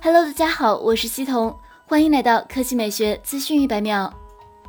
Hello，大家好，我是西彤，欢迎来到科技美学资讯一百秒。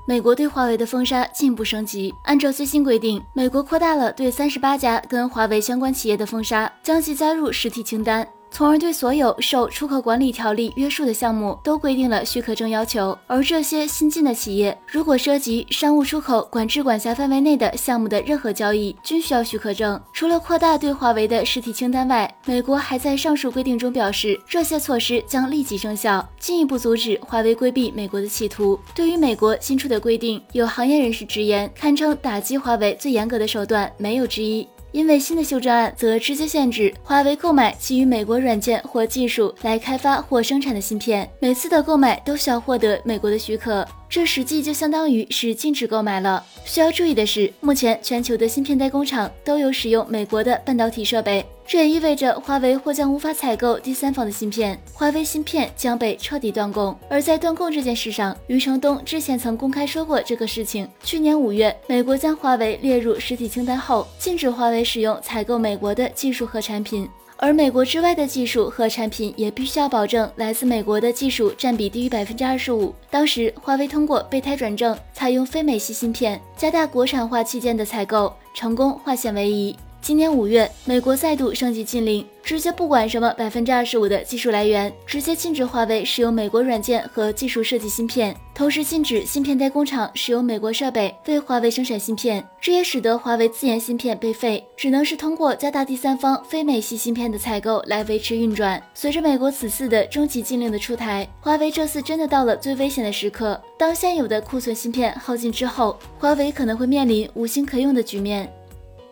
美国对华为的封杀进一步升级，按照最新规定，美国扩大了对三十八家跟华为相关企业的封杀，将其加入实体清单。从而对所有受出口管理条例约束的项目都规定了许可证要求，而这些新进的企业如果涉及商务出口管制管辖范围内的项目的任何交易，均需要许可证。除了扩大对华为的实体清单外，美国还在上述规定中表示，这些措施将立即生效，进一步阻止华为规避美国的企图。对于美国新出的规定，有行业人士直言，堪称打击华为最严格的手段，没有之一。因为新的修正案则直接限制华为购买基于美国软件或技术来开发或生产的芯片，每次的购买都需要获得美国的许可。这实际就相当于是禁止购买了。需要注意的是，目前全球的芯片代工厂都有使用美国的半导体设备，这也意味着华为或将无法采购第三方的芯片，华为芯片将被彻底断供。而在断供这件事上，余承东之前曾公开说过这个事情。去年五月，美国将华为列入实体清单后，禁止华为使用采购美国的技术和产品。而美国之外的技术和产品也必须要保证来自美国的技术占比低于百分之二十五。当时，华为通过备胎转正，采用非美系芯片，加大国产化器件的采购，成功化险为夷。今年五月，美国再度升级禁令，直接不管什么百分之二十五的技术来源，直接禁止华为使用美国软件和技术设计芯片，同时禁止芯片代工厂使用美国设备为华为生产芯片。这也使得华为自研芯片被废，只能是通过加大第三方非美系芯片的采购来维持运转。随着美国此次的终极禁令的出台，华为这次真的到了最危险的时刻。当现有的库存芯片耗尽之后，华为可能会面临无芯可用的局面。